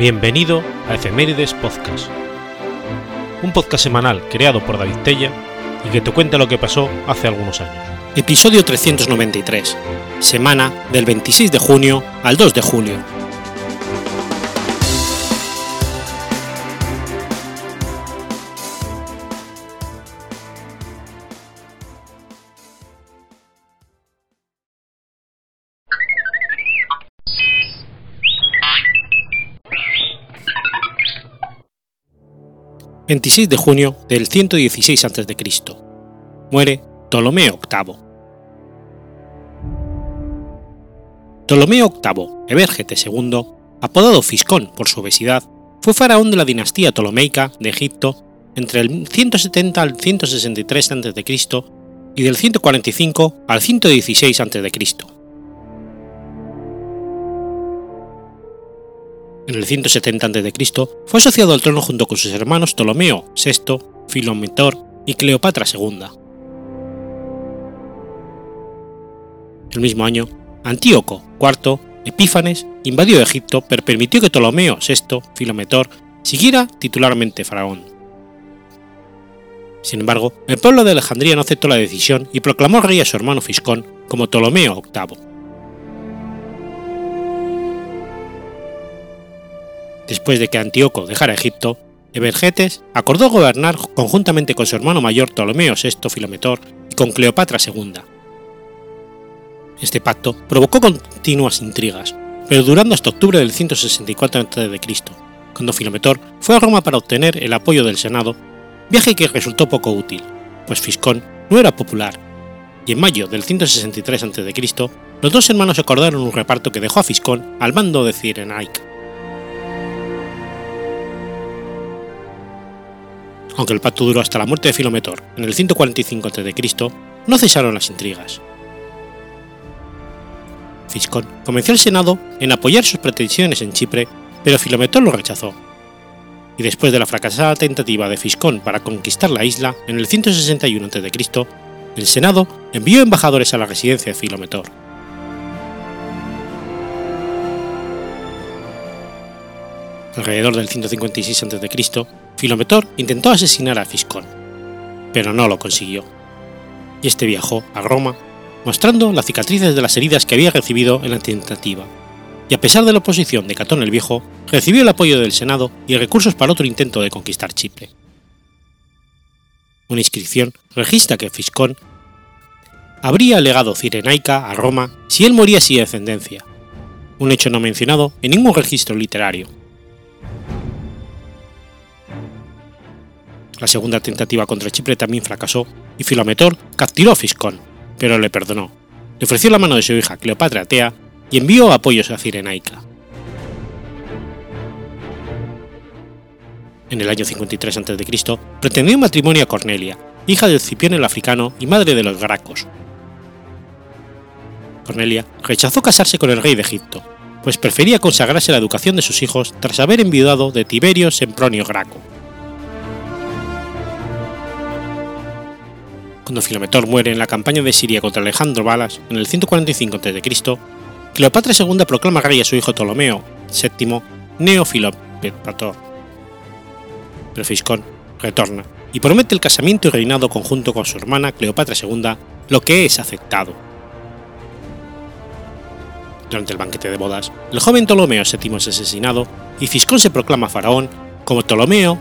Bienvenido a Efemérides Podcast, un podcast semanal creado por David Tella y que te cuenta lo que pasó hace algunos años. Episodio 393, semana del 26 de junio al 2 de julio. 26 de junio del 116 a.C. Muere Ptolomeo VIII. Ptolomeo VIII Evergete II, apodado Fiscón por su obesidad, fue faraón de la dinastía ptolomeica de Egipto entre el 170 al 163 a.C. y del 145 al 116 a.C. en el 170 a.C., fue asociado al trono junto con sus hermanos Ptolomeo VI, Filometor y Cleopatra II. El mismo año, Antíoco IV Epífanes invadió Egipto pero permitió que Ptolomeo VI Filometor siguiera titularmente faraón. Sin embargo, el pueblo de Alejandría no aceptó la decisión y proclamó rey a su hermano Fiscón como Ptolomeo VIII. Después de que Antíoco dejara Egipto, Evergetes acordó gobernar conjuntamente con su hermano mayor Ptolomeo VI Filometor y con Cleopatra II. Este pacto provocó continuas intrigas, pero durando hasta octubre del 164 a.C., cuando Filometor fue a Roma para obtener el apoyo del Senado, viaje que resultó poco útil, pues Fiscón no era popular, y en mayo del 163 a.C., los dos hermanos acordaron un reparto que dejó a Fiscón al mando de Cirenaica. Aunque el pacto duró hasta la muerte de Filometor en el 145 a.C., no cesaron las intrigas. Fiscón convenció al Senado en apoyar sus pretensiones en Chipre, pero Filometor lo rechazó. Y después de la fracasada tentativa de Fiscón para conquistar la isla en el 161 a.C., el Senado envió embajadores a la residencia de Filometor. Alrededor del 156 a.C., Filometor intentó asesinar a Fiscón, pero no lo consiguió, y este viajó a Roma mostrando las cicatrices de las heridas que había recibido en la tentativa, y a pesar de la oposición de Catón el Viejo, recibió el apoyo del Senado y recursos para otro intento de conquistar Chipre. Una inscripción registra que Fiscón habría legado Cirenaica a Roma si él moría sin descendencia, un hecho no mencionado en ningún registro literario. La segunda tentativa contra Chipre también fracasó y Filometor capturó a Fiscón, pero le perdonó, le ofreció la mano de su hija Cleopatra Tea y envió apoyos a Cirenaica. En el año 53 a.C., pretendió matrimonio a Cornelia, hija de Cipión el africano y madre de los Gracos. Cornelia rechazó casarse con el rey de Egipto, pues prefería consagrarse a la educación de sus hijos tras haber enviudado de Tiberio Sempronio Graco. Cuando Filometor muere en la campaña de Siria contra Alejandro Balas en el 145 a.C., Cleopatra II proclama rey a su hijo Ptolomeo VII Neofilopator. Pero Fiscón retorna y promete el casamiento y reinado conjunto con su hermana Cleopatra II, lo que es aceptado. Durante el banquete de bodas, el joven Ptolomeo VII es asesinado y Fiscón se proclama faraón como Ptolomeo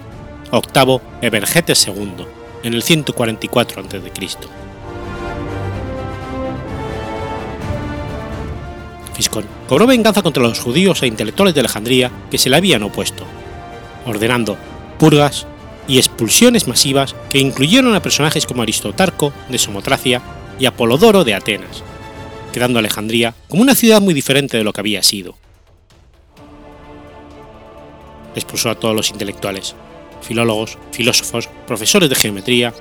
VIII Evergetes II en el 144 a.C. Fiscón cobró venganza contra los judíos e intelectuales de Alejandría que se le habían opuesto, ordenando purgas y expulsiones masivas que incluyeron a personajes como Aristotarco de Somotracia y Apolodoro de Atenas, quedando Alejandría como una ciudad muy diferente de lo que había sido. Expulsó a todos los intelectuales, filólogos, filósofos, profesores de geometría,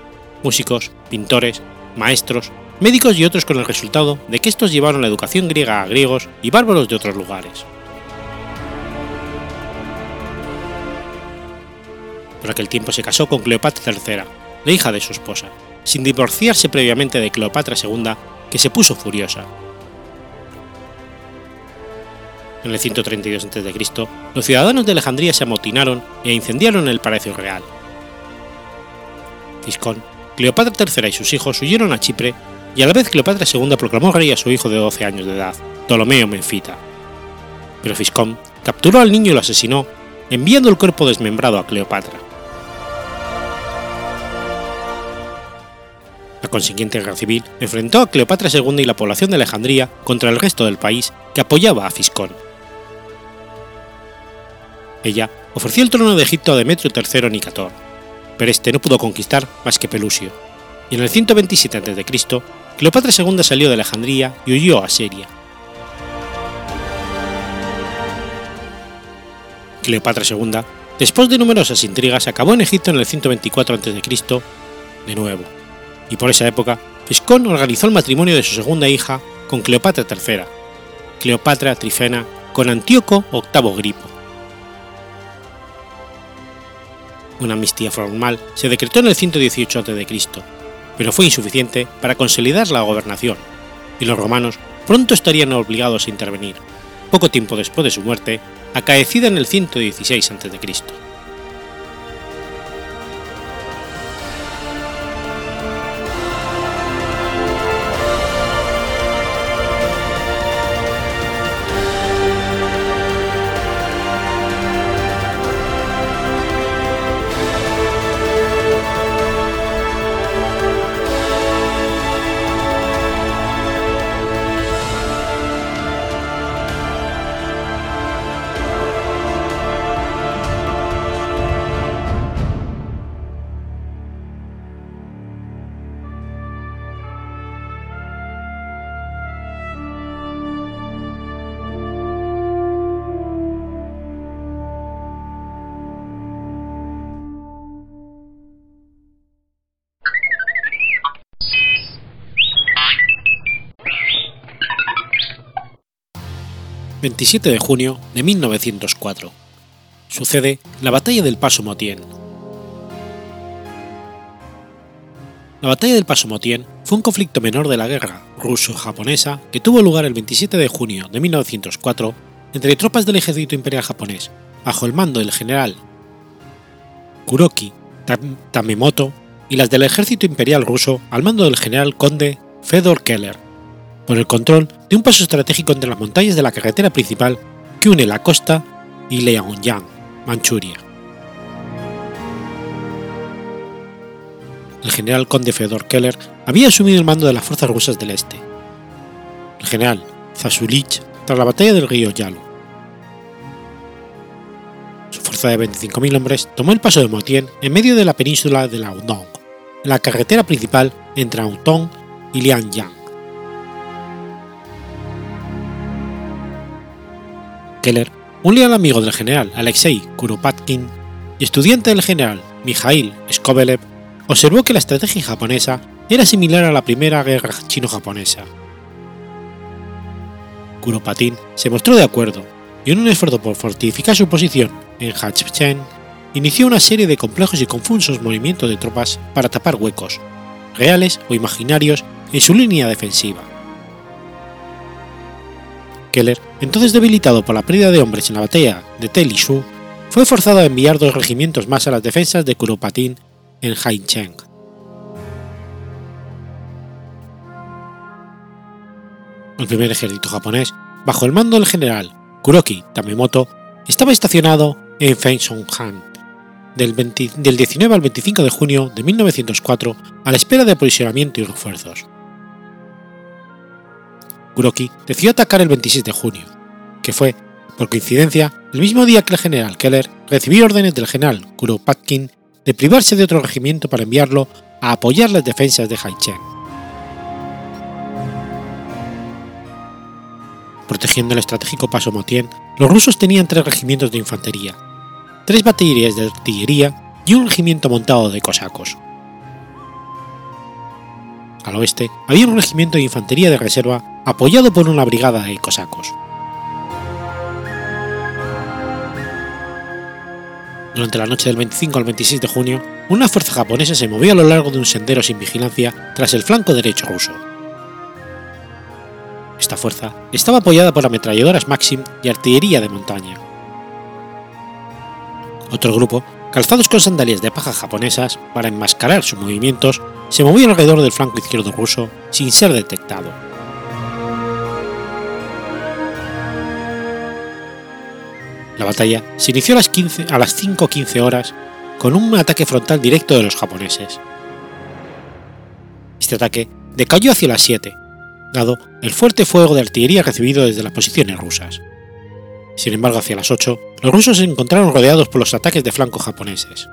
músicos, pintores, maestros, médicos y otros con el resultado de que estos llevaron la educación griega a griegos y bárbaros de otros lugares. Por aquel tiempo se casó con Cleopatra III, la hija de su esposa, sin divorciarse previamente de Cleopatra II, que se puso furiosa. En el 132 a.C., los ciudadanos de Alejandría se amotinaron e incendiaron el Palacio Real. Fiscón, Cleopatra III y sus hijos huyeron a Chipre y a la vez Cleopatra II proclamó rey a su hijo de 12 años de edad, Ptolomeo Menfita. Pero Fiscón capturó al niño y lo asesinó, enviando el cuerpo desmembrado a Cleopatra. La consiguiente guerra civil enfrentó a Cleopatra II y la población de Alejandría contra el resto del país que apoyaba a Fiscón. Ella ofreció el trono de Egipto a Demetrio III Nicator, pero este no pudo conquistar más que Pelusio, y en el 127 a.C., Cleopatra II salió de Alejandría y huyó a Siria. Cleopatra II, después de numerosas intrigas, acabó en Egipto en el 124 a.C. de nuevo, y por esa época Fiscón organizó el matrimonio de su segunda hija con Cleopatra III, Cleopatra Trifena con Antíoco VIII Gripo. Una amnistía formal se decretó en el 118 a.C., pero fue insuficiente para consolidar la gobernación, y los romanos pronto estarían obligados a intervenir, poco tiempo después de su muerte, acaecida en el 116 a.C. 27 de junio de 1904. Sucede la Batalla del Paso Motien. La Batalla del Paso Motien fue un conflicto menor de la guerra ruso-japonesa que tuvo lugar el 27 de junio de 1904 entre tropas del ejército imperial japonés, bajo el mando del general Kuroki Tamemoto, y las del ejército imperial ruso al mando del general conde Fedor Keller por el control de un paso estratégico entre las montañas de la carretera principal que une la costa y Liaoyang, Manchuria. El general conde Fedor Keller había asumido el mando de las fuerzas rusas del este. El general Zasulich tras la batalla del río Yalu. Su fuerza de 25.000 hombres tomó el paso de Motien en medio de la península de Laodong, en la carretera principal entre Autong y Lianyang. Keller, un leal amigo del general Alexei Kuropatkin y estudiante del general Mikhail Skobelev, observó que la estrategia japonesa era similar a la primera guerra chino-japonesa. Kuropatin se mostró de acuerdo y en un esfuerzo por fortificar su posición en Hachchen, inició una serie de complejos y confusos movimientos de tropas para tapar huecos, reales o imaginarios, en su línea defensiva. Keller, entonces debilitado por la pérdida de hombres en la batalla de Telishu, fue forzado a enviar dos regimientos más a las defensas de Kuropatin en Haicheng. El primer ejército japonés, bajo el mando del general Kuroki Tamemoto, estaba estacionado en Fengsonghan del, del 19 al 25 de junio de 1904 a la espera de aprovisionamiento y refuerzos. Kuroki decidió atacar el 26 de junio, que fue, por coincidencia, el mismo día que el general Keller recibió órdenes del general Kuropatkin de privarse de otro regimiento para enviarlo a apoyar las defensas de Haichen. Protegiendo el estratégico paso Motien, los rusos tenían tres regimientos de infantería, tres baterías de artillería y un regimiento montado de cosacos. Al oeste había un regimiento de infantería de reserva apoyado por una brigada de cosacos. Durante la noche del 25 al 26 de junio, una fuerza japonesa se movió a lo largo de un sendero sin vigilancia tras el flanco derecho ruso. Esta fuerza estaba apoyada por ametralladoras Maxim y artillería de montaña. Otro grupo, calzados con sandalias de paja japonesas para enmascarar sus movimientos, se movió alrededor del flanco izquierdo ruso sin ser detectado. La batalla se inició a las, 15, a las 5.15 horas con un ataque frontal directo de los japoneses. Este ataque decayó hacia las 7, dado el fuerte fuego de artillería recibido desde las posiciones rusas. Sin embargo, hacia las 8, los rusos se encontraron rodeados por los ataques de flanco japoneses.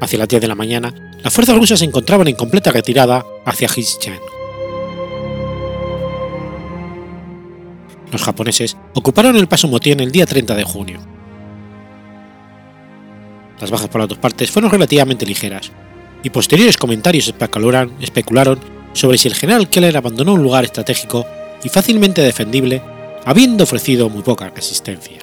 Hacia las 10 de la mañana, las fuerzas rusas se encontraban en completa retirada hacia Hischan. Los japoneses ocuparon el paso Motien el día 30 de junio. Las bajas por las dos partes fueron relativamente ligeras, y posteriores comentarios especularon, sobre si el general Keller abandonó un lugar estratégico y fácilmente defendible, habiendo ofrecido muy poca resistencia.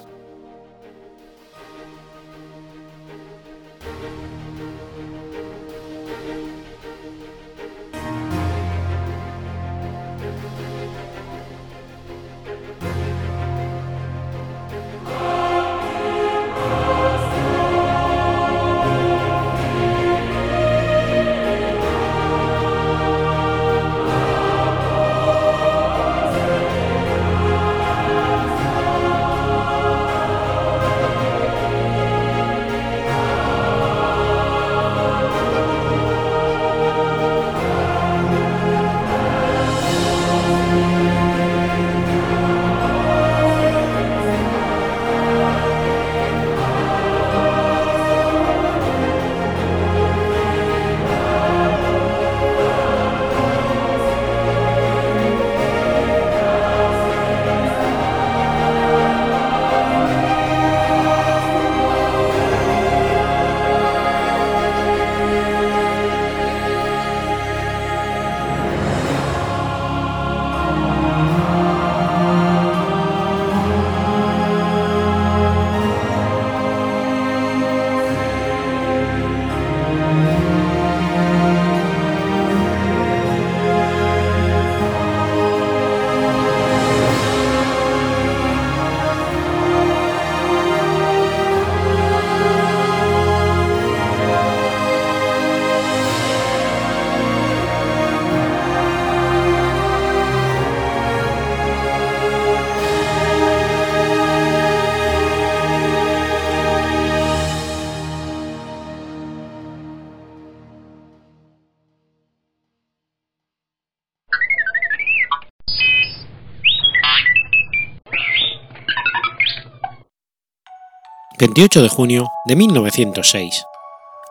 28 de junio de 1906.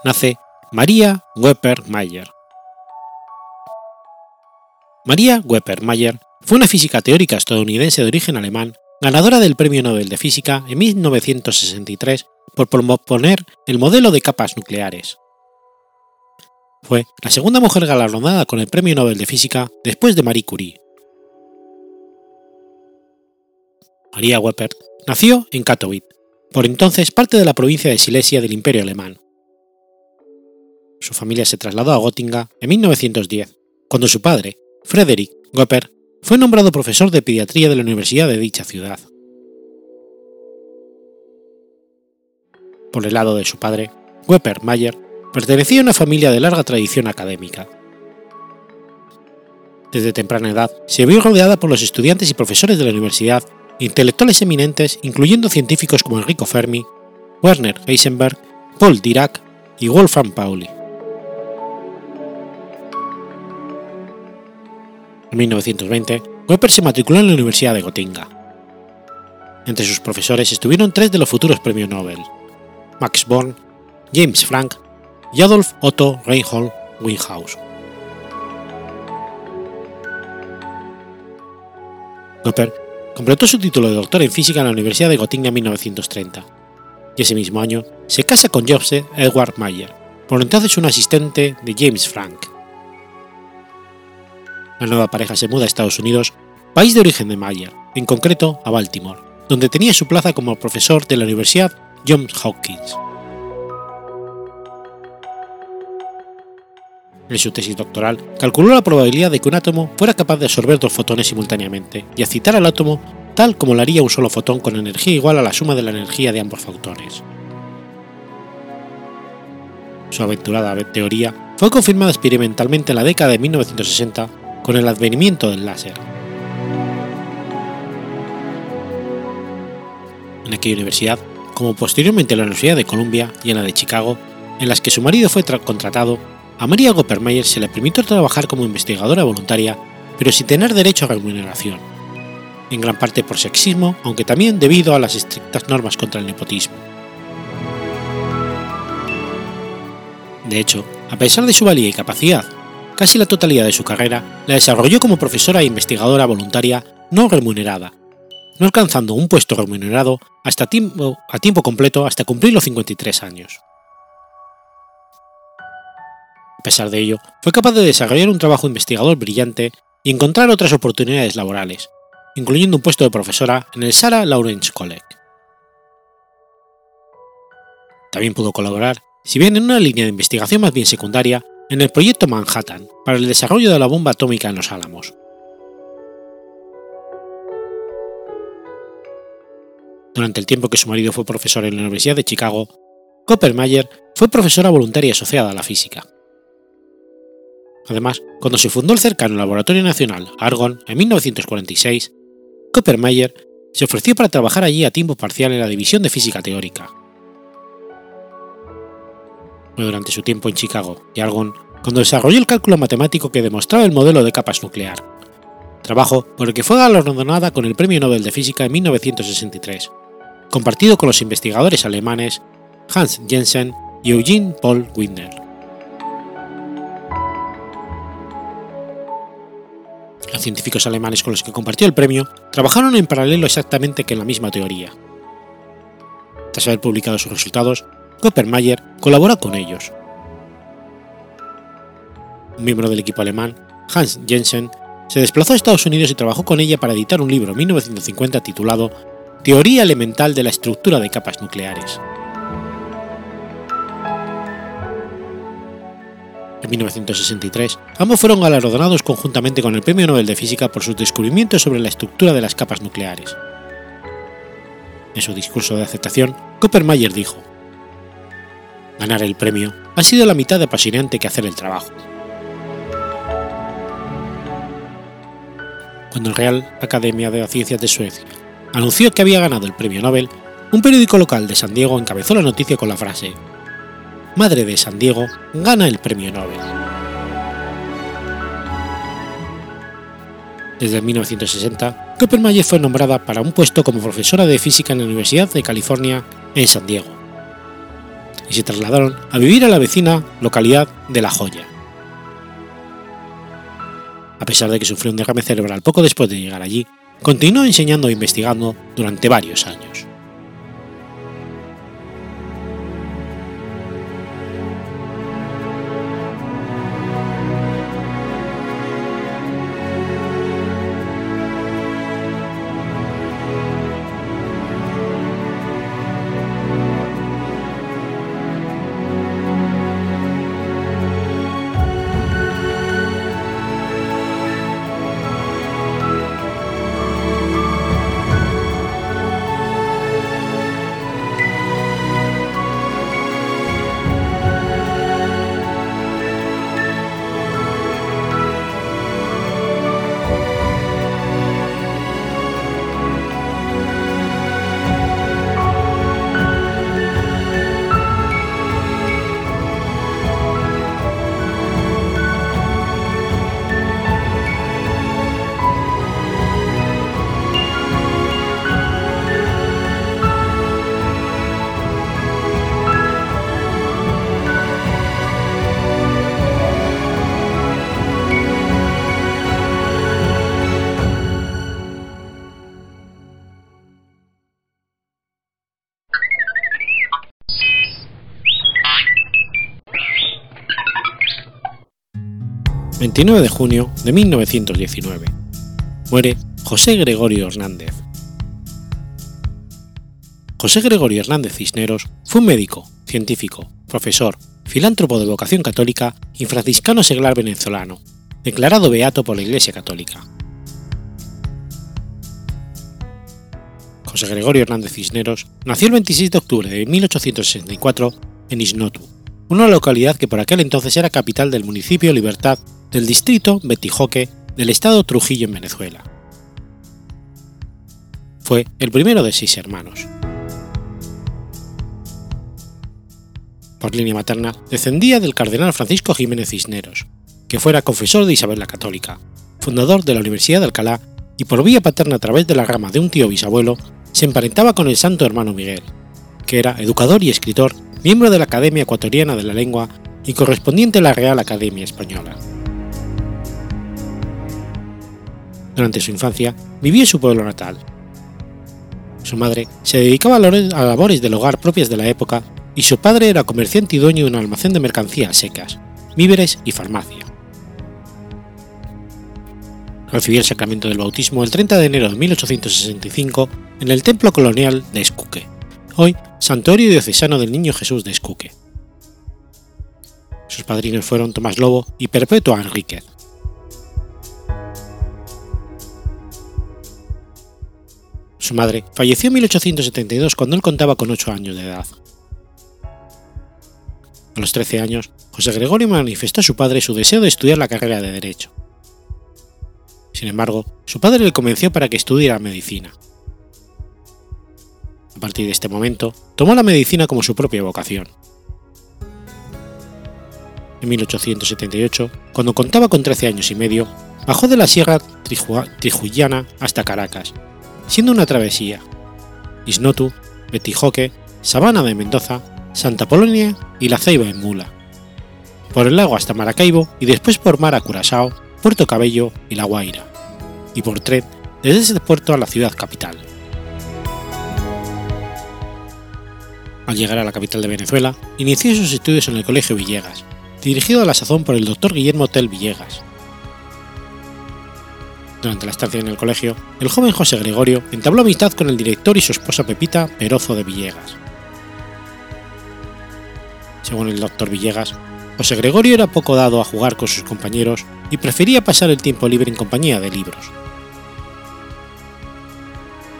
Nace María Weber Mayer. María Weber Mayer fue una física teórica estadounidense de origen alemán, ganadora del Premio Nobel de Física en 1963 por proponer el modelo de capas nucleares. Fue la segunda mujer galardonada con el Premio Nobel de Física después de Marie Curie. María Weber nació en Katowice, por entonces parte de la provincia de Silesia del Imperio Alemán. Su familia se trasladó a Gotinga en 1910, cuando su padre, Frederick Goeper, fue nombrado profesor de pediatría de la Universidad de dicha ciudad. Por el lado de su padre, Weber Mayer pertenecía a una familia de larga tradición académica. Desde temprana edad se vio rodeada por los estudiantes y profesores de la universidad intelectuales eminentes incluyendo científicos como Enrico Fermi, Werner Heisenberg, Paul Dirac y Wolfram Pauli. En 1920, Weber se matriculó en la Universidad de Gotinga. Entre sus profesores estuvieron tres de los futuros premios Nobel, Max Born, James Frank y Adolf Otto Reinhold Winghaus. Weber Completó su título de doctor en física en la Universidad de Gotinga en 1930, y ese mismo año se casa con Joseph Edward Mayer, por entonces un asistente de James Frank. La nueva pareja se muda a Estados Unidos, país de origen de Mayer, en concreto a Baltimore, donde tenía su plaza como profesor de la Universidad Johns Hopkins. En su tesis doctoral, calculó la probabilidad de que un átomo fuera capaz de absorber dos fotones simultáneamente y excitar al átomo tal como lo haría un solo fotón con energía igual a la suma de la energía de ambos fotones. Su aventurada teoría fue confirmada experimentalmente en la década de 1960 con el advenimiento del láser. En aquella universidad, como posteriormente en la Universidad de Columbia y en la de Chicago, en las que su marido fue contratado, a María Goppermeyer se le permitió trabajar como investigadora voluntaria, pero sin tener derecho a remuneración, en gran parte por sexismo, aunque también debido a las estrictas normas contra el nepotismo. De hecho, a pesar de su valía y capacidad, casi la totalidad de su carrera la desarrolló como profesora e investigadora voluntaria no remunerada, no alcanzando un puesto remunerado hasta tiempo, a tiempo completo hasta cumplir los 53 años. A pesar de ello, fue capaz de desarrollar un trabajo investigador brillante y encontrar otras oportunidades laborales, incluyendo un puesto de profesora en el Sarah Lawrence College. También pudo colaborar, si bien en una línea de investigación más bien secundaria, en el proyecto Manhattan para el desarrollo de la bomba atómica en los Álamos. Durante el tiempo que su marido fue profesor en la Universidad de Chicago, Coppermayer fue profesora voluntaria asociada a la física. Además, cuando se fundó el cercano Laboratorio Nacional Argonne en 1946, Coppermayer se ofreció para trabajar allí a tiempo parcial en la División de Física Teórica. Fue durante su tiempo en Chicago y Argonne cuando desarrolló el cálculo matemático que demostraba el modelo de capas nuclear, trabajo por el que fue galardonada con el Premio Nobel de Física en 1963, compartido con los investigadores alemanes Hans Jensen y Eugene Paul Wigner. Los científicos alemanes con los que compartió el premio trabajaron en paralelo exactamente que en la misma teoría. Tras haber publicado sus resultados, Coppermayer colaboró con ellos. Un miembro del equipo alemán, Hans Jensen, se desplazó a Estados Unidos y trabajó con ella para editar un libro en 1950 titulado Teoría elemental de la estructura de capas nucleares. En 1963, ambos fueron galardonados conjuntamente con el Premio Nobel de Física por sus descubrimientos sobre la estructura de las capas nucleares. En su discurso de aceptación, Coppermayer dijo, Ganar el premio ha sido la mitad de apasionante que hacer el trabajo. Cuando el Real Academia de Ciencias de Suecia anunció que había ganado el premio Nobel, un periódico local de San Diego encabezó la noticia con la frase Madre de San Diego gana el premio Nobel. Desde 1960, Coppermayer fue nombrada para un puesto como profesora de física en la Universidad de California en San Diego, y se trasladaron a vivir a la vecina localidad de La Joya. A pesar de que sufrió un derrame cerebral poco después de llegar allí, continuó enseñando e investigando durante varios años. 29 de junio de 1919. Muere José Gregorio Hernández. José Gregorio Hernández Cisneros fue un médico, científico, profesor, filántropo de vocación católica y franciscano seglar venezolano, declarado beato por la Iglesia Católica. José Gregorio Hernández Cisneros nació el 26 de octubre de 1864 en Isnotu, una localidad que por aquel entonces era capital del municipio Libertad del distrito Betijoque del estado Trujillo en Venezuela. Fue el primero de seis hermanos. Por línea materna, descendía del cardenal Francisco Jiménez Cisneros, que fuera confesor de Isabel la Católica, fundador de la Universidad de Alcalá, y por vía paterna a través de la rama de un tío bisabuelo, se emparentaba con el santo hermano Miguel, que era educador y escritor, miembro de la Academia Ecuatoriana de la Lengua y correspondiente a la Real Academia Española. Durante su infancia vivió en su pueblo natal. Su madre se dedicaba a labores del hogar propias de la época y su padre era comerciante y dueño de un almacén de mercancías secas, víveres y farmacia. Recibió el sacramento del bautismo el 30 de enero de 1865 en el templo colonial de Escuque, hoy Santuario Diocesano del Niño Jesús de Escuque. Sus padrinos fueron Tomás Lobo y Perpetua Enríquez. Su madre falleció en 1872 cuando él contaba con 8 años de edad. A los 13 años, José Gregorio manifestó a su padre su deseo de estudiar la carrera de Derecho. Sin embargo, su padre le convenció para que estudiara medicina. A partir de este momento, tomó la medicina como su propia vocación. En 1878, cuando contaba con 13 años y medio, bajó de la Sierra Trijuyana hasta Caracas siendo una travesía. Isnotu, Betijoque, Sabana de Mendoza, Santa Polonia y La Ceiba en Mula. Por el lago hasta Maracaibo y después por mar a Puerto Cabello y La Guaira. Y por tren desde ese puerto a la ciudad capital. Al llegar a la capital de Venezuela, inició sus estudios en el Colegio Villegas, dirigido a la sazón por el doctor Guillermo Tel Villegas, durante la estancia en el colegio, el joven José Gregorio entabló amistad con el director y su esposa Pepita Perozo de Villegas. Según el doctor Villegas, José Gregorio era poco dado a jugar con sus compañeros y prefería pasar el tiempo libre en compañía de libros.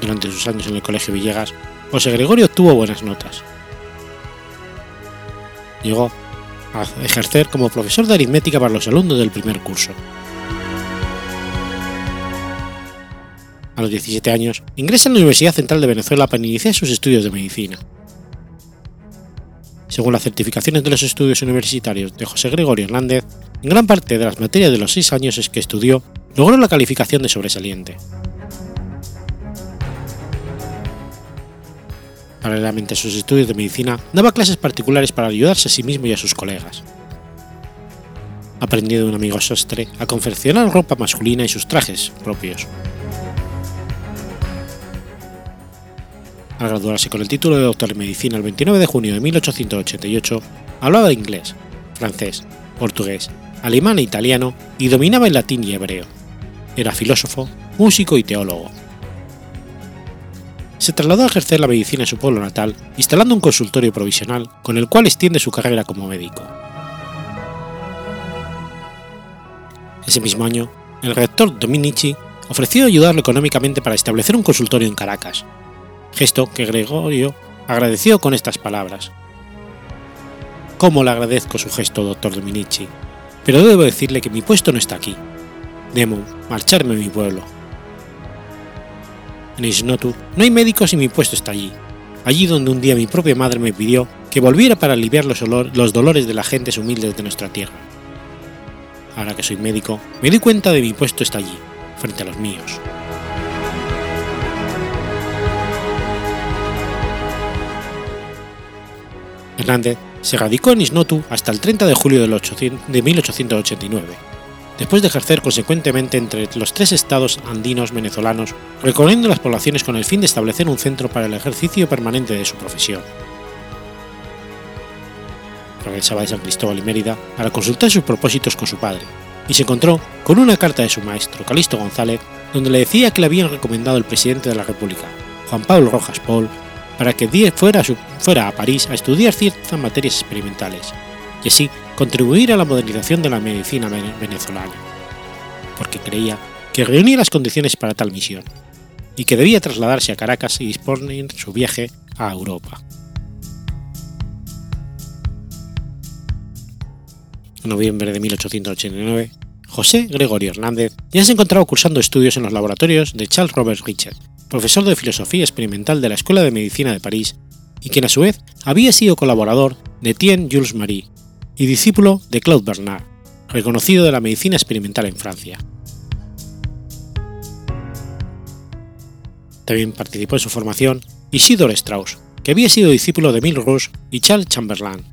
Durante sus años en el Colegio Villegas, José Gregorio obtuvo buenas notas. Llegó a ejercer como profesor de aritmética para los alumnos del primer curso. A los 17 años, ingresa en la Universidad Central de Venezuela para iniciar sus estudios de medicina. Según las certificaciones de los estudios universitarios de José Gregorio Hernández, en gran parte de las materias de los seis años que estudió, logró la calificación de sobresaliente. Paralelamente a sus estudios de medicina, daba clases particulares para ayudarse a sí mismo y a sus colegas. Aprendió de un amigo sastre a confeccionar ropa masculina y sus trajes propios. Al graduarse con el título de doctor en medicina el 29 de junio de 1888, hablaba inglés, francés, portugués, alemán e italiano y dominaba el latín y hebreo. Era filósofo, músico y teólogo. Se trasladó a ejercer la medicina en su pueblo natal, instalando un consultorio provisional con el cual extiende su carrera como médico. Ese mismo año, el rector Dominici ofreció ayudarlo económicamente para establecer un consultorio en Caracas, gesto que Gregorio agradeció con estas palabras. ¿Cómo le agradezco su gesto, doctor Dominici? Pero debo decirle que mi puesto no está aquí. Debo marcharme a mi pueblo. En Isnotu no hay médicos y mi puesto está allí, allí donde un día mi propia madre me pidió que volviera para aliviar los, los dolores de las gentes humildes de nuestra tierra. Ahora que soy médico, me doy cuenta de que mi puesto está allí, frente a los míos. Hernández se radicó en Isnotu hasta el 30 de julio de 1889, después de ejercer consecuentemente entre los tres estados andinos venezolanos, recorriendo las poblaciones con el fin de establecer un centro para el ejercicio permanente de su profesión. Regresaba de San Cristóbal y Mérida para consultar sus propósitos con su padre, y se encontró con una carta de su maestro, Calixto González, donde le decía que le habían recomendado el presidente de la República, Juan Pablo Rojas Paul, para que fuera, fuera a París a estudiar ciertas materias experimentales, y así contribuir a la modernización de la medicina venezolana, porque creía que reunía las condiciones para tal misión, y que debía trasladarse a Caracas y disponer su viaje a Europa. En noviembre de 1889, José Gregorio Hernández ya se encontraba cursando estudios en los laboratorios de Charles Robert Richard, profesor de filosofía experimental de la Escuela de Medicina de París, y quien a su vez había sido colaborador de Etienne Jules Marie y discípulo de Claude Bernard, reconocido de la medicina experimental en Francia. También participó en su formación Isidore Strauss, que había sido discípulo de Emile y Charles Chamberlain,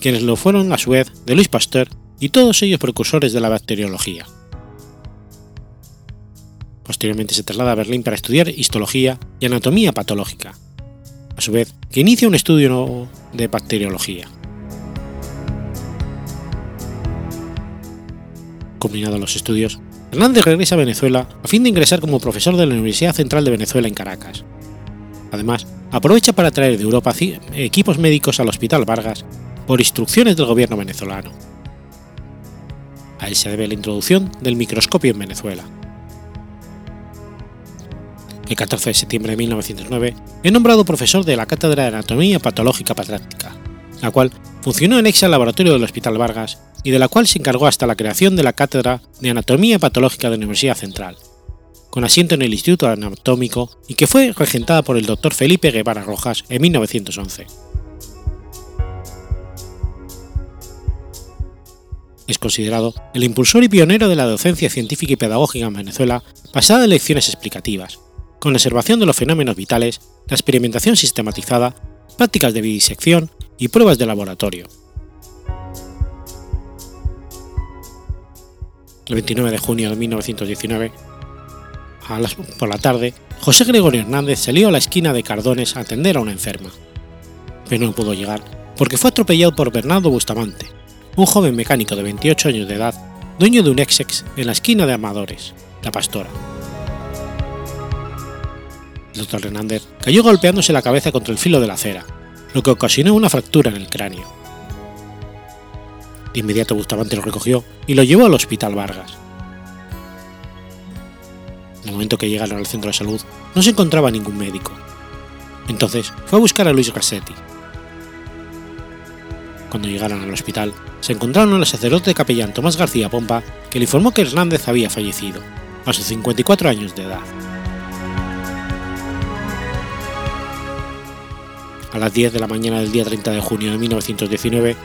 quienes lo fueron a su vez de Louis Pasteur y todos ellos precursores de la bacteriología. Posteriormente se traslada a Berlín para estudiar histología y anatomía patológica, a su vez que inicia un estudio de bacteriología. Combinados los estudios, Hernández regresa a Venezuela a fin de ingresar como profesor de la Universidad Central de Venezuela en Caracas. Además, aprovecha para traer de Europa equipos médicos al Hospital Vargas por instrucciones del gobierno venezolano. A él se debe la introducción del microscopio en Venezuela. El 14 de septiembre de 1909 es nombrado profesor de la Cátedra de Anatomía Patológica Práctica, la cual funcionó anexa al laboratorio del Hospital Vargas y de la cual se encargó hasta la creación de la Cátedra de Anatomía Patológica de la Universidad Central, con asiento en el Instituto Anatómico y que fue regentada por el Dr. Felipe Guevara Rojas en 1911. Es considerado el impulsor y pionero de la docencia científica y pedagógica en Venezuela basada en lecciones explicativas, con la observación de los fenómenos vitales, la experimentación sistematizada, prácticas de vivisección y pruebas de laboratorio. El 29 de junio de 1919, por la tarde, José Gregorio Hernández salió a la esquina de Cardones a atender a una enferma, pero no pudo llegar porque fue atropellado por Bernardo Bustamante, un joven mecánico de 28 años de edad, dueño de un Exex en la esquina de Amadores, La Pastora. Doctor Hernández cayó golpeándose la cabeza contra el filo de la acera, lo que ocasionó una fractura en el cráneo. De inmediato Bustamante lo recogió y lo llevó al Hospital Vargas. En el momento que llegaron al centro de salud, no se encontraba ningún médico. Entonces fue a buscar a Luis Gassetti. Cuando llegaron al hospital, se encontraron al sacerdote capellán Tomás García Pompa, que le informó que Hernández había fallecido, a sus 54 años de edad. A las 10 de la mañana del día 30 de junio de 1919,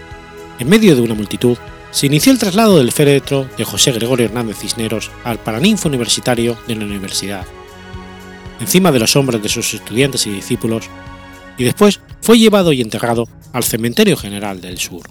en medio de una multitud, se inició el traslado del féretro de José Gregorio Hernández Cisneros al Paraninfo Universitario de la Universidad, encima de los hombros de sus estudiantes y discípulos, y después fue llevado y enterrado al Cementerio General del Sur.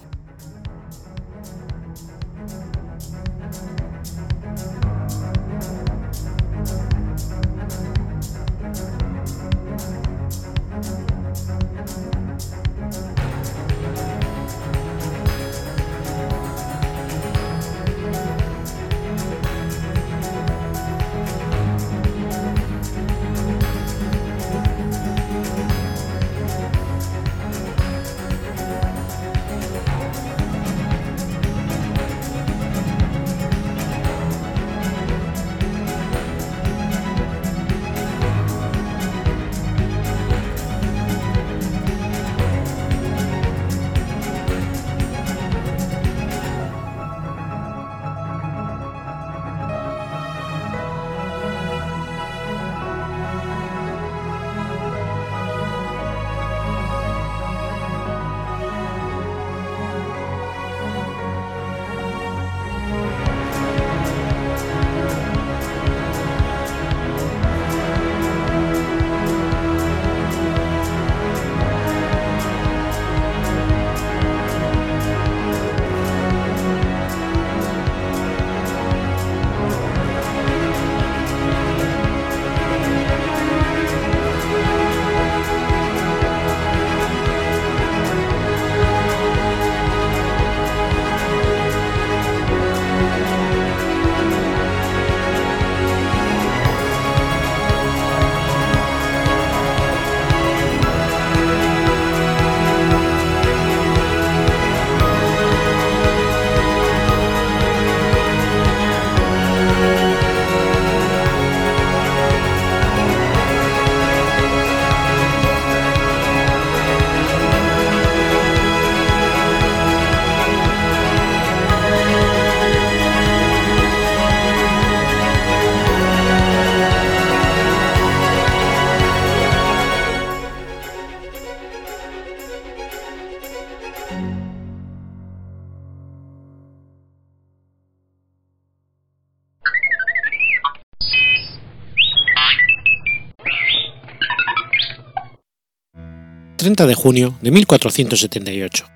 30 de junio de 1478.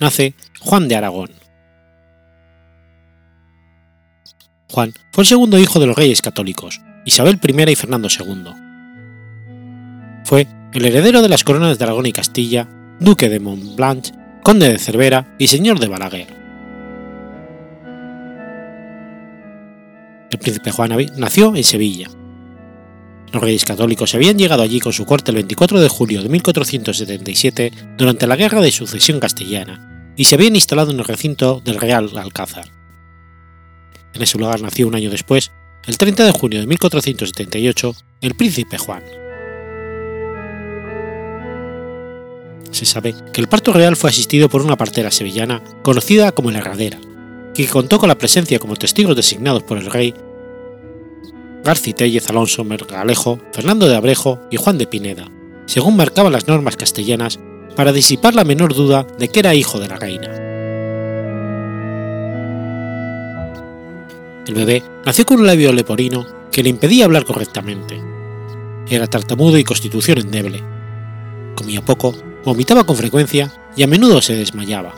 Nace Juan de Aragón. Juan fue el segundo hijo de los reyes católicos, Isabel I y Fernando II. Fue el heredero de las coronas de Aragón y Castilla, duque de Montblanch, conde de Cervera y señor de Balaguer. El príncipe Juan nació en Sevilla. Los reyes católicos habían llegado allí con su corte el 24 de julio de 1477 durante la Guerra de Sucesión Castellana y se habían instalado en el recinto del Real Alcázar. En ese lugar nació un año después, el 30 de junio de 1478, el príncipe Juan. Se sabe que el parto real fue asistido por una partera sevillana conocida como la Herradera, que contó con la presencia como testigos designados por el rey García Tellez Alonso Mergalejo, Fernando de Abrejo y Juan de Pineda, según marcaban las normas castellanas, para disipar la menor duda de que era hijo de la reina. El bebé nació con un labio leporino que le impedía hablar correctamente. Era tartamudo y constitución endeble. Comía poco, vomitaba con frecuencia y a menudo se desmayaba.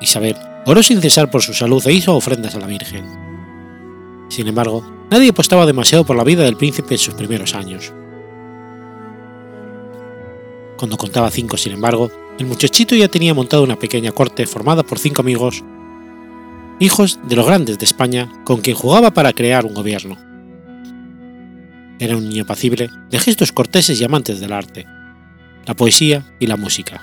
Isabel oró sin cesar por su salud e hizo ofrendas a la Virgen. Sin embargo, nadie apostaba demasiado por la vida del príncipe en sus primeros años. Cuando contaba cinco, sin embargo, el muchachito ya tenía montado una pequeña corte formada por cinco amigos, hijos de los grandes de España, con quien jugaba para crear un gobierno. Era un niño apacible, de gestos corteses y amantes del arte, la poesía y la música.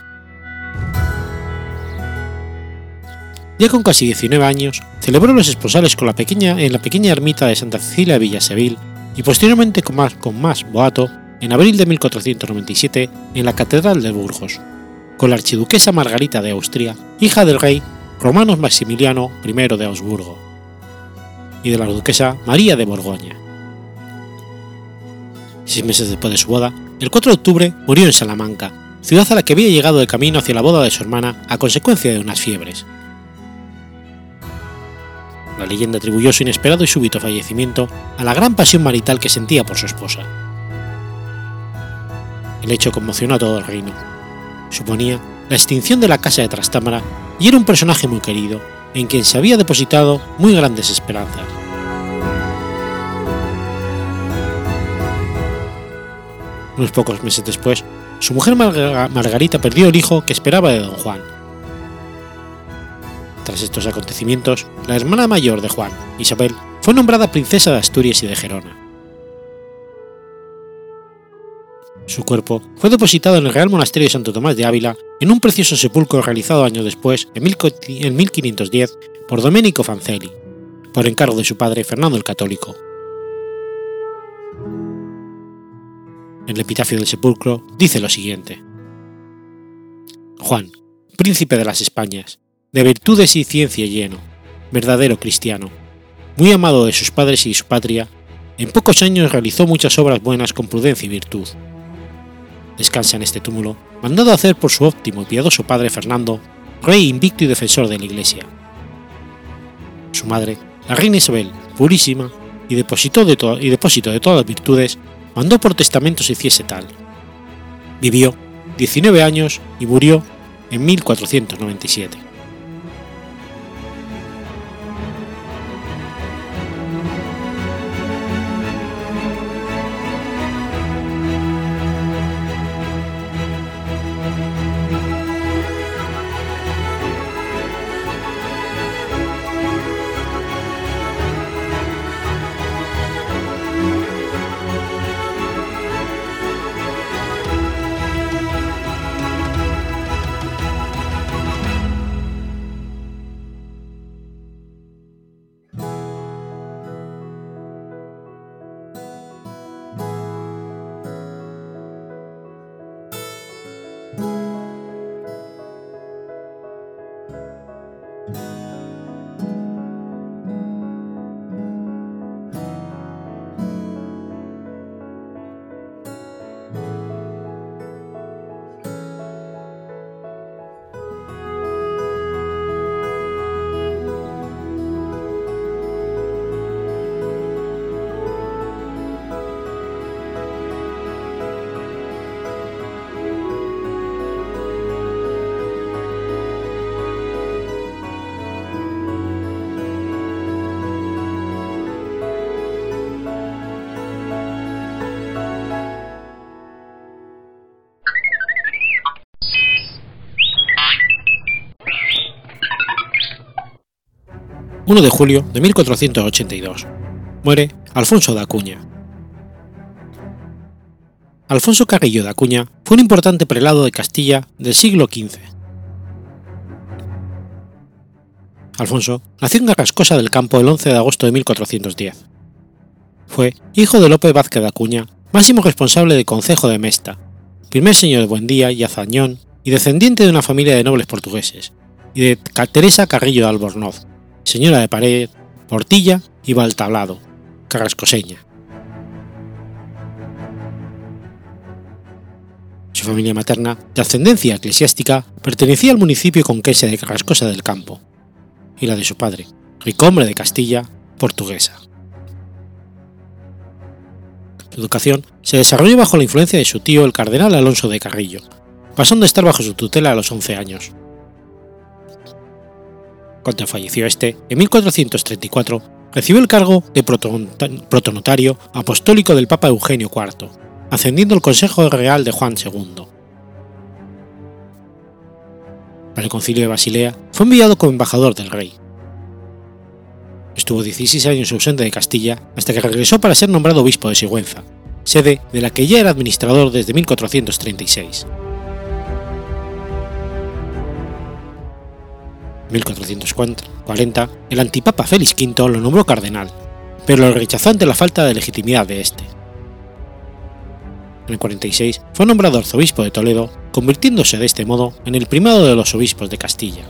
Ya con casi 19 años, celebró los esposales con la pequeña, en la pequeña ermita de Santa Cecilia de Villasevil y posteriormente con más, boato en abril de 1497 en la Catedral de Burgos, con la archiduquesa Margarita de Austria, hija del rey Romanos Maximiliano I de Augsburgo, y de la duquesa María de Borgoña. Seis meses después de su boda, el 4 de octubre murió en Salamanca, ciudad a la que había llegado de camino hacia la boda de su hermana a consecuencia de unas fiebres. La leyenda atribuyó su inesperado y súbito fallecimiento a la gran pasión marital que sentía por su esposa. El hecho conmocionó a todo el reino. Suponía la extinción de la casa de Trastámara y era un personaje muy querido, en quien se había depositado muy grandes esperanzas. Unos pocos meses después, su mujer Margarita perdió el hijo que esperaba de don Juan, tras estos acontecimientos, la hermana mayor de Juan, Isabel, fue nombrada princesa de Asturias y de Gerona. Su cuerpo fue depositado en el Real Monasterio de Santo Tomás de Ávila en un precioso sepulcro realizado años después, en 1510, por Domenico Fancelli, por encargo de su padre Fernando el Católico. El epitafio del sepulcro dice lo siguiente. Juan, príncipe de las Españas, de virtudes y ciencia lleno, verdadero cristiano, muy amado de sus padres y su patria, en pocos años realizó muchas obras buenas con prudencia y virtud. Descansa en este túmulo, mandado a hacer por su óptimo y piadoso padre Fernando, rey invicto y defensor de la Iglesia. Su madre, la reina Isabel, purísima y, depósito de, y depósito de todas las virtudes, mandó por testamento se hiciese tal. Vivió 19 años y murió en 1497. 1 de julio de 1482. Muere Alfonso de Acuña. Alfonso Carrillo de Acuña fue un importante prelado de Castilla del siglo XV. Alfonso nació en Garrascosa del Campo el 11 de agosto de 1410. Fue hijo de Lope Vázquez de Acuña, máximo responsable del Concejo de Mesta, primer señor de Buendía y Azañón y descendiente de una familia de nobles portugueses, y de Teresa Carrillo de Albornoz, señora de Pared, Portilla y Valtablado, carrascoseña. Su familia materna, de ascendencia eclesiástica, pertenecía al municipio conquense de Carrascosa del Campo, y la de su padre, ricombre de Castilla, portuguesa. Su educación se desarrolló bajo la influencia de su tío el cardenal Alonso de Carrillo, pasando a estar bajo su tutela a los 11 años. Cuando falleció este, en 1434, recibió el cargo de protonotario apostólico del Papa Eugenio IV, ascendiendo al Consejo Real de Juan II. Para el concilio de Basilea fue enviado como embajador del rey. Estuvo 16 años ausente de Castilla hasta que regresó para ser nombrado obispo de Sigüenza, sede de la que ya era administrador desde 1436. 1440, el antipapa Félix V lo nombró cardenal, pero lo rechazó ante la falta de legitimidad de este. En el 46 fue nombrado arzobispo de Toledo, convirtiéndose de este modo en el primado de los obispos de Castilla.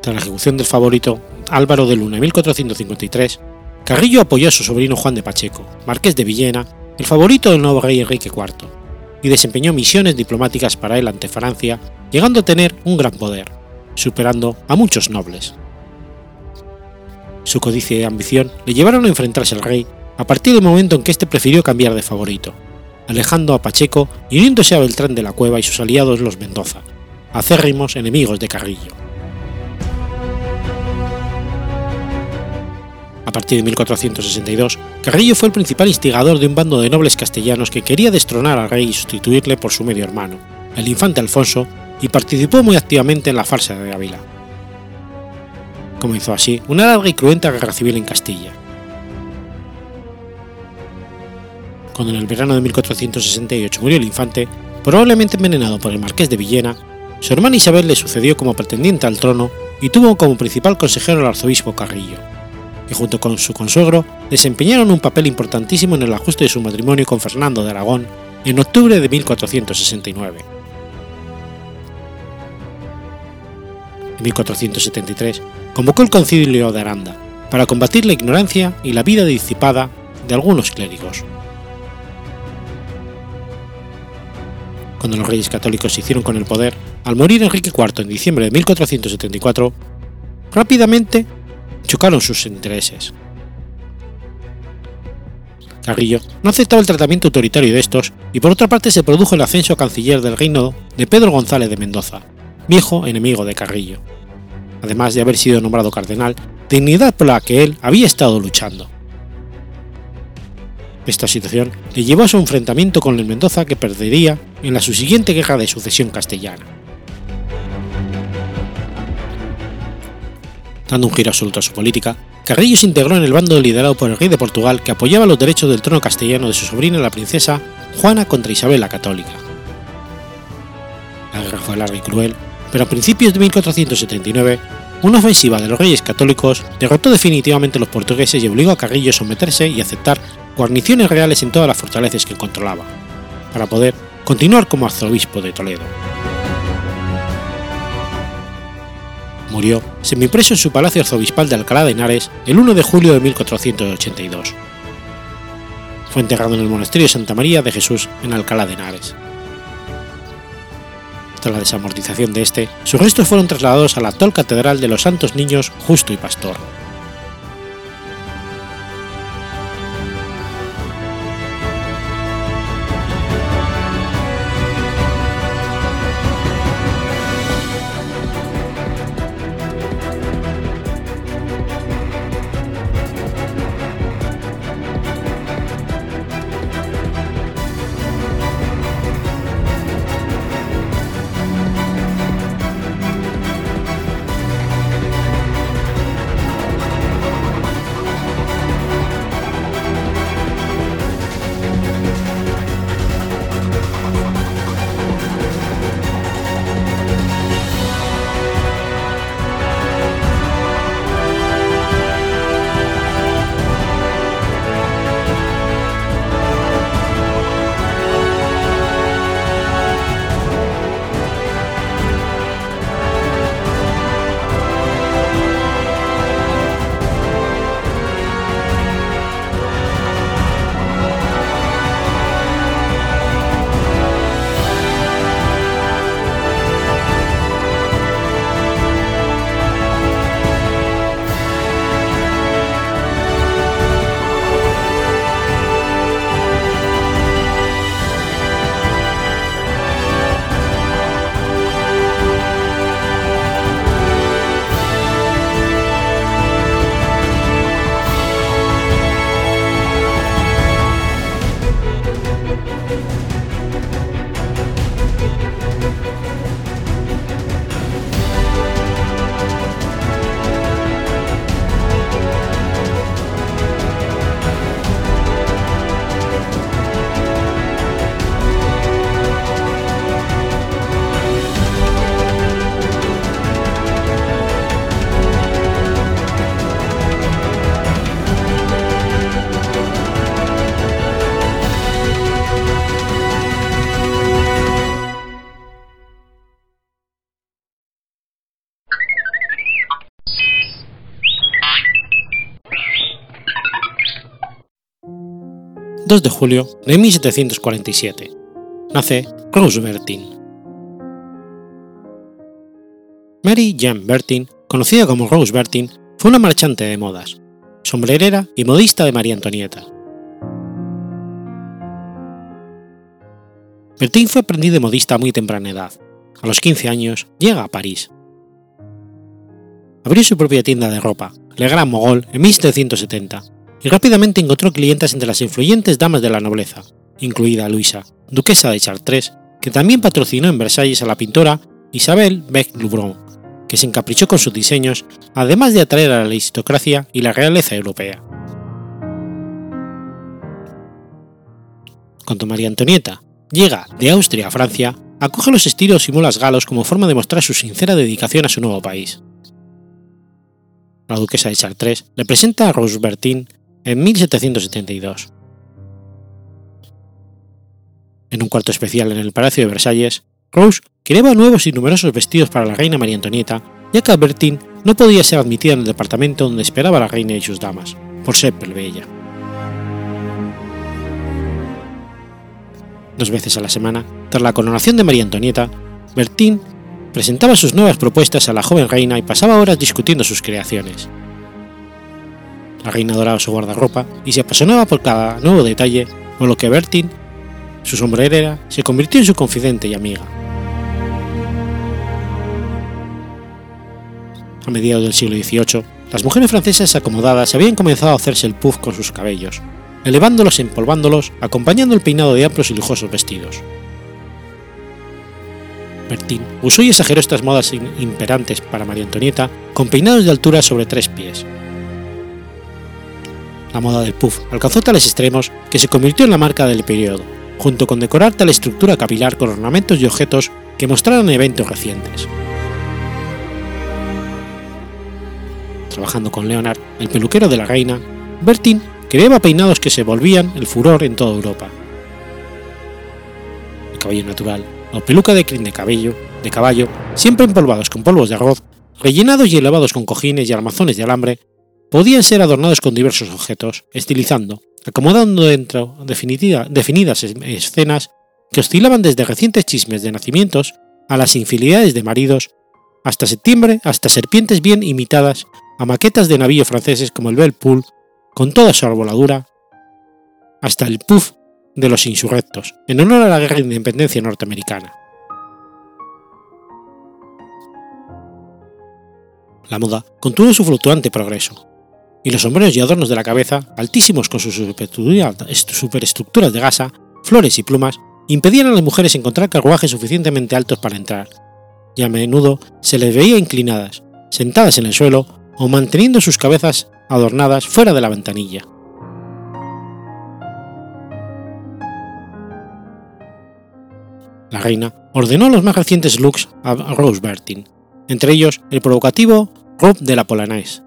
Tras la ejecución del favorito Álvaro de Luna en 1453, Carrillo apoyó a su sobrino Juan de Pacheco, marqués de Villena, el favorito del nuevo rey Enrique IV, y desempeñó misiones diplomáticas para él ante Francia, llegando a tener un gran poder, superando a muchos nobles. Su codicia y ambición le llevaron a enfrentarse al rey a partir del momento en que éste prefirió cambiar de favorito, alejando a Pacheco y uniéndose a Beltrán de la Cueva y sus aliados los Mendoza, acérrimos enemigos de Carrillo. A partir de 1462, Carrillo fue el principal instigador de un bando de nobles castellanos que quería destronar al rey y sustituirle por su medio hermano, el infante Alfonso, y participó muy activamente en la farsa de Ávila. Comenzó así una larga y cruenta guerra civil en Castilla. Cuando en el verano de 1468 murió el infante, probablemente envenenado por el marqués de Villena, su hermana Isabel le sucedió como pretendiente al trono y tuvo como principal consejero al arzobispo Carrillo junto con su consuegro desempeñaron un papel importantísimo en el ajuste de su matrimonio con Fernando de Aragón en octubre de 1469. En 1473 convocó el concilio de Aranda para combatir la ignorancia y la vida disipada de algunos clérigos. Cuando los reyes católicos se hicieron con el poder, al morir Enrique IV en diciembre de 1474, rápidamente chocaron sus intereses. Carrillo no aceptaba el tratamiento autoritario de estos y por otra parte se produjo el ascenso a canciller del reino de Pedro González de Mendoza, viejo enemigo de Carrillo, además de haber sido nombrado cardenal, dignidad por la que él había estado luchando. Esta situación le llevó a su enfrentamiento con el Mendoza que perdería en la subsiguiente guerra de sucesión castellana. Dando un giro absoluto a su política, Carrillo se integró en el bando liderado por el rey de Portugal que apoyaba los derechos del trono castellano de su sobrina la princesa Juana contra Isabel la Católica. La guerra fue larga y cruel, pero a principios de 1479, una ofensiva de los reyes católicos derrotó definitivamente a los portugueses y obligó a Carrillo a someterse y aceptar guarniciones reales en todas las fortalezas que controlaba, para poder continuar como arzobispo de Toledo. Murió semipreso en su palacio arzobispal de Alcalá de Henares el 1 de julio de 1482. Fue enterrado en el monasterio de Santa María de Jesús en Alcalá de Henares. Tras la desamortización de este, sus restos fueron trasladados a la actual Catedral de los Santos Niños Justo y Pastor. 2 de julio de 1747. Nace Rose Bertin. Mary Jane Bertin, conocida como Rose Bertin, fue una marchante de modas, sombrerera y modista de María Antonieta. Bertin fue aprendiz de modista a muy temprana edad. A los 15 años llega a París. Abrió su propia tienda de ropa, Le Grand Mogol, en 1770, y rápidamente encontró clientes entre las influyentes damas de la nobleza, incluida Luisa, duquesa de Chartres, que también patrocinó en Versalles a la pintora Isabel Beck Lubron, que se encaprichó con sus diseños, además de atraer a la aristocracia y la realeza europea. Cuando María Antonieta llega de Austria a Francia, acoge los estilos y molas galos como forma de mostrar su sincera dedicación a su nuevo país. La duquesa de Chartres le presenta a Rosebertin en 1772. En un cuarto especial en el Palacio de Versalles, Rose creaba nuevos y numerosos vestidos para la reina María Antonieta, ya que Albertine no podía ser admitida en el departamento donde esperaba la reina y sus damas, por ser plebeya. Dos veces a la semana, tras la coronación de María Antonieta, Bertín presentaba sus nuevas propuestas a la joven reina y pasaba horas discutiendo sus creaciones. La reina adoraba su guardarropa y se apasionaba por cada nuevo detalle, por lo que Bertin, su sombrerera, se convirtió en su confidente y amiga. A mediados del siglo XVIII, las mujeres francesas acomodadas habían comenzado a hacerse el puff con sus cabellos, elevándolos e empolvándolos, acompañando el peinado de amplios y lujosos vestidos. Bertin usó y exageró estas modas imperantes para María Antonieta con peinados de altura sobre tres pies. La moda del puff alcanzó tales extremos que se convirtió en la marca del periodo, junto con decorar tal estructura capilar con ornamentos y objetos que mostraran eventos recientes. Trabajando con Leonard, el peluquero de la reina, Bertin creaba peinados que se volvían el furor en toda Europa. El cabello natural, o peluca de crin de cabello, de caballo, siempre empolvados con polvos de arroz, rellenados y elevados con cojines y armazones de alambre, podían ser adornados con diversos objetos, estilizando, acomodando dentro definidas escenas que oscilaban desde recientes chismes de nacimientos a las infidelidades de maridos, hasta septiembre, hasta serpientes bien imitadas a maquetas de navíos franceses como el Belle con toda su arboladura, hasta el puff de los insurrectos, en honor a la guerra de independencia norteamericana. La moda continuó su fluctuante progreso, y los sombreros y adornos de la cabeza, altísimos con sus superestructuras de gasa, flores y plumas, impedían a las mujeres encontrar carruajes suficientemente altos para entrar, y a menudo se les veía inclinadas, sentadas en el suelo o manteniendo sus cabezas adornadas fuera de la ventanilla. La reina ordenó los más recientes looks a Rose Bertin, entre ellos el provocativo robe de la Polonaise,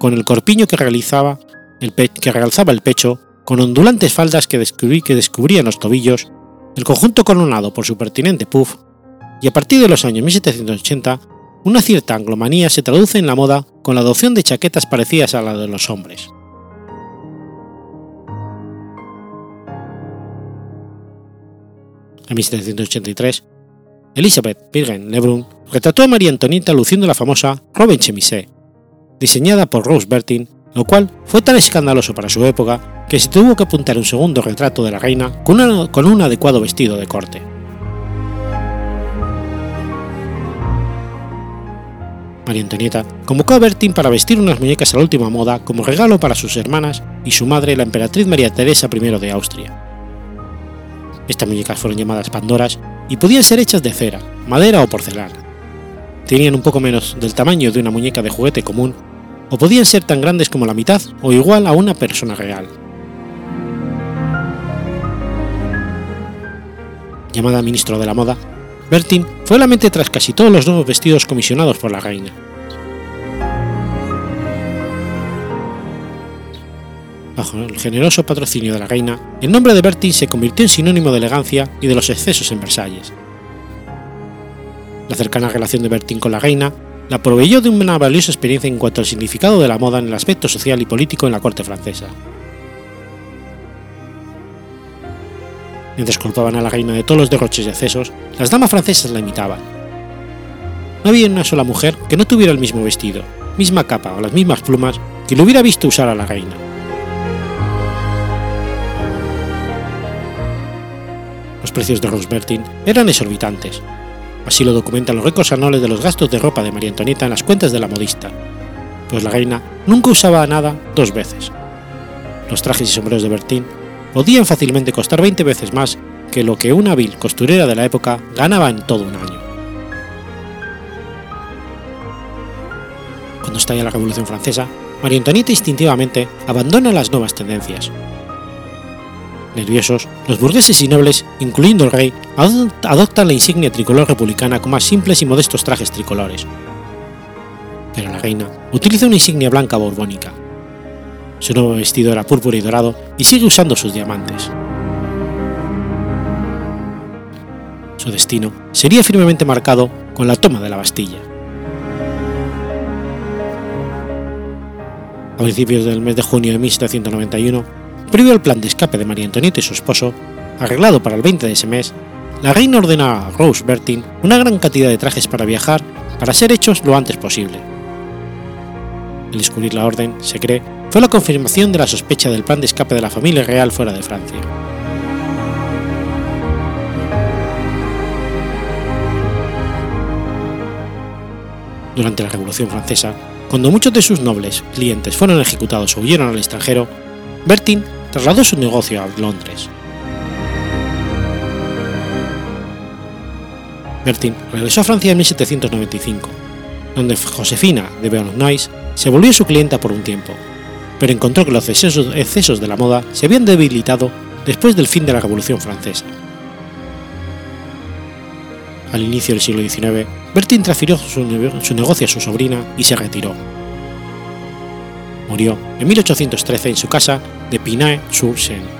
con el corpiño que, realizaba que realzaba el pecho, con ondulantes faldas que, descubrían los tobillos, el conjunto coronado por su pertinente puff, y a partir de los años 1780 una cierta anglomanía se traduce en la moda con la adopción de chaquetas parecidas a la de los hombres. En 1783, Elizabeth Pirgen Lebrun retrató a María Antonieta luciendo la famosa robe chemisée, diseñada por Rose Bertin, lo cual fue tan escandaloso para su época que se tuvo que apuntar un segundo retrato de la reina con, con un adecuado vestido de corte. María Antonieta convocó a Bertin para vestir unas muñecas a la última moda como regalo para sus hermanas y su madre, la emperatriz María Teresa I de Austria. Estas muñecas fueron llamadas Pandoras y podían ser hechas de cera, madera o porcelana. Tenían un poco menos del tamaño de una muñeca de juguete común o podían ser tan grandes como la mitad o igual a una persona real. Llamada ministro de la moda, Bertin fue la mente tras casi todos los nuevos vestidos comisionados por la reina. Bajo el generoso patrocinio de la reina, el nombre de Bertin se convirtió en sinónimo de elegancia y de los excesos en Versalles. La cercana relación de Bertin con la reina la proveyó de una valiosa experiencia en cuanto al significado de la moda en el aspecto social y político en la corte francesa. Mientras culpaban a la reina de todos los derroches y excesos, las damas francesas la imitaban. No había una sola mujer que no tuviera el mismo vestido, misma capa o las mismas plumas que lo hubiera visto usar a la reina. Los precios de Rosbertin eran exorbitantes. Así lo documentan los récords anuales de los gastos de ropa de María Antonieta en las cuentas de la modista, pues la reina nunca usaba nada dos veces. Los trajes y sombreros de Bertín podían fácilmente costar 20 veces más que lo que una vil costurera de la época ganaba en todo un año. Cuando estalla la Revolución Francesa, María Antonieta instintivamente abandona las nuevas tendencias. Nerviosos, los burgueses y nobles, incluyendo el rey, adoptan la insignia tricolor republicana con más simples y modestos trajes tricolores. Pero la reina utiliza una insignia blanca borbónica. Su nuevo vestido era púrpura y dorado y sigue usando sus diamantes. Su destino sería firmemente marcado con la toma de la Bastilla. A principios del mes de junio de 1791, previo al plan de escape de María Antonieta y su esposo, arreglado para el 20 de ese mes, la reina ordena a Rose Bertin una gran cantidad de trajes para viajar para ser hechos lo antes posible. El descubrir la orden, se cree, fue la confirmación de la sospecha del plan de escape de la familia real fuera de Francia. Durante la Revolución Francesa, cuando muchos de sus nobles clientes fueron ejecutados o huyeron al extranjero, Bertin trasladó su negocio a Londres. Bertin regresó a Francia en 1795, donde Josefina de Beauharnais se volvió su clienta por un tiempo, pero encontró que los excesos de la moda se habían debilitado después del fin de la Revolución Francesa. Al inicio del siglo XIX, Bertin transfirió su, negocio a su sobrina y se retiró. Murió en 1813 en su casa de Pinay-sur-Seine.